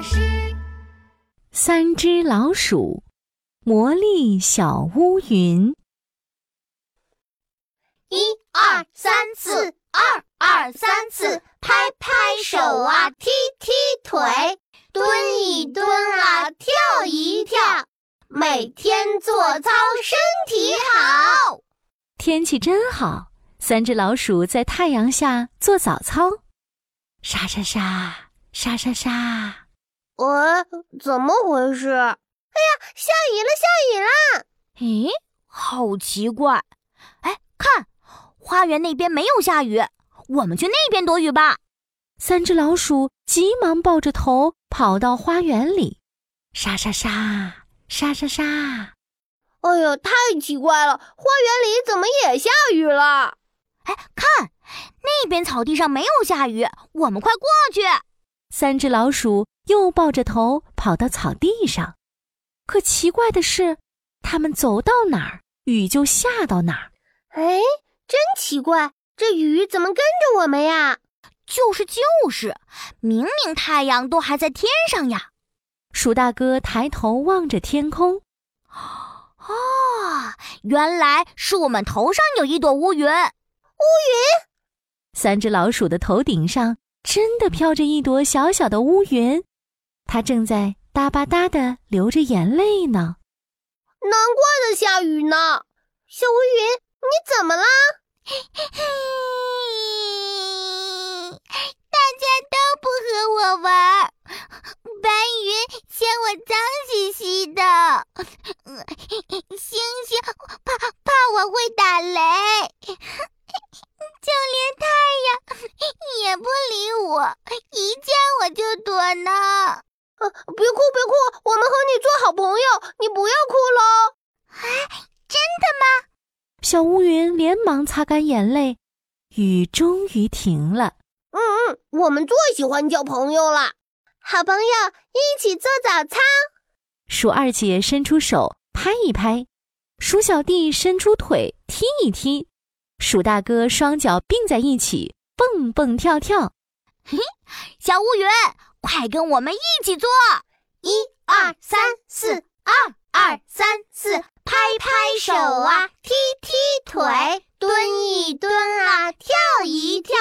师。三只老鼠，魔力小乌云。一二三四，二二三四，拍拍手啊，踢踢腿，蹲一蹲啊，跳一跳，每天做操身体好。天气真好，三只老鼠在太阳下做早操，沙沙沙，沙沙沙。呃，怎么回事？哎呀，下雨了，下雨了！咦，好奇怪！哎，看，花园那边没有下雨，我们去那边躲雨吧。三只老鼠急忙抱着头跑到花园里，沙沙沙，沙沙沙。哎呀，太奇怪了！花园里怎么也下雨了？哎，看，那边草地上没有下雨，我们快过去。三只老鼠又抱着头跑到草地上，可奇怪的是，他们走到哪儿，雨就下到哪儿。哎，真奇怪，这雨怎么跟着我们呀？就是就是，明明太阳都还在天上呀！鼠大哥抬头望着天空。哦，原来是我们头上有一朵乌云。乌云，三只老鼠的头顶上真的飘着一朵小小的乌云，它正在哒吧哒的流着眼泪呢。难怪在下雨呢。小乌云，你怎么了？大家都不和我玩，白云嫌我脏兮兮的。星星怕怕我会打雷，就连太阳也不理我，一见我就躲呢。啊，别哭别哭，我们和你做好朋友，你不要哭喽。哎，真的吗？小乌云连忙擦干眼泪，雨终于停了。嗯嗯，我们最喜欢交朋友了，好朋友一起做早操。鼠二姐伸出手。拍一拍，鼠小弟伸出腿踢一踢，鼠大哥双脚并在一起蹦蹦跳跳。嘿，小乌云，快跟我们一起做！一二三四，二二三四，拍拍手啊，踢踢腿，蹲一蹲啊，跳一跳，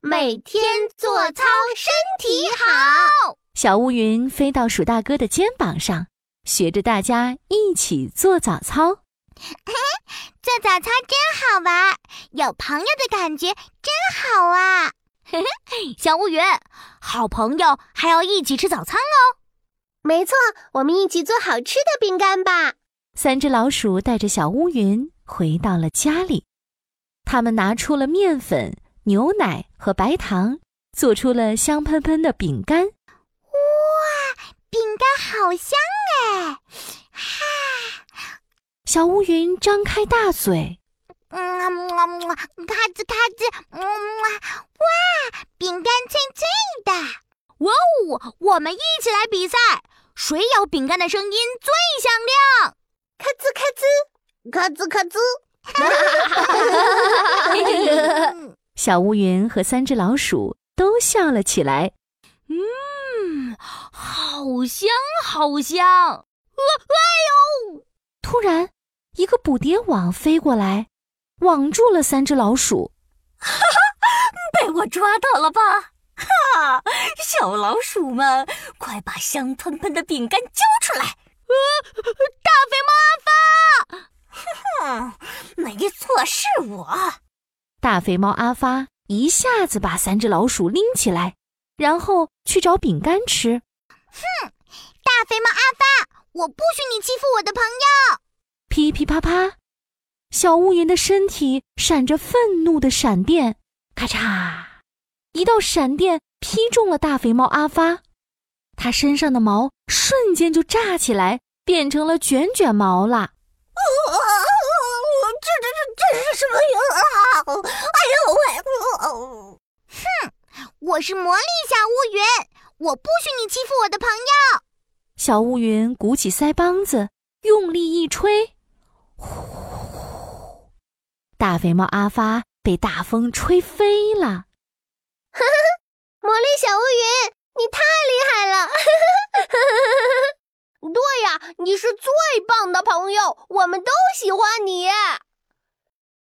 每天做操身体好。小乌云飞到鼠大哥的肩膀上。学着大家一起做早操，做早操真好玩，有朋友的感觉真好啊！小乌云，好朋友还要一起吃早餐哦。没错，我们一起做好吃的饼干吧。三只老鼠带着小乌云回到了家里，他们拿出了面粉、牛奶和白糖，做出了香喷喷的饼干。哇，饼干好香！哎，哈！小乌云张开大嘴，嗯，咔吱咔吱，嗯，哇，饼干脆脆的！哇哦，我们一起来比赛，谁咬饼干的声音最响亮？咔吱咔吱，咔吱咔吱！哈哈哈！小乌云和三只老鼠都笑了起来。嗯，好香，好香！呃，哎呦！突然，一个捕蝶网飞过来，网住了三只老鼠。哈哈，被我抓到了吧？哈！小老鼠们，快把香喷喷的饼干交出来！呃，大肥猫阿发！哼，没错，是我。大肥猫阿发一下子把三只老鼠拎起来。然后去找饼干吃。哼，大肥猫阿发，我不许你欺负我的朋友！噼噼啪啪，小乌云的身体闪着愤怒的闪电，咔嚓，一道闪电劈中了大肥猫阿发，它身上的毛瞬间就炸起来，变成了卷卷毛了。这这这这是什么呀？哎呦喂！哼！我是魔力小乌云，我不许你欺负我的朋友。小乌云鼓起腮帮子，用力一吹，呼！大肥猫阿发被大风吹飞了。哈哈，魔力小乌云，你太厉害了！哈哈。呀，你是最棒的朋友，我们都喜欢你。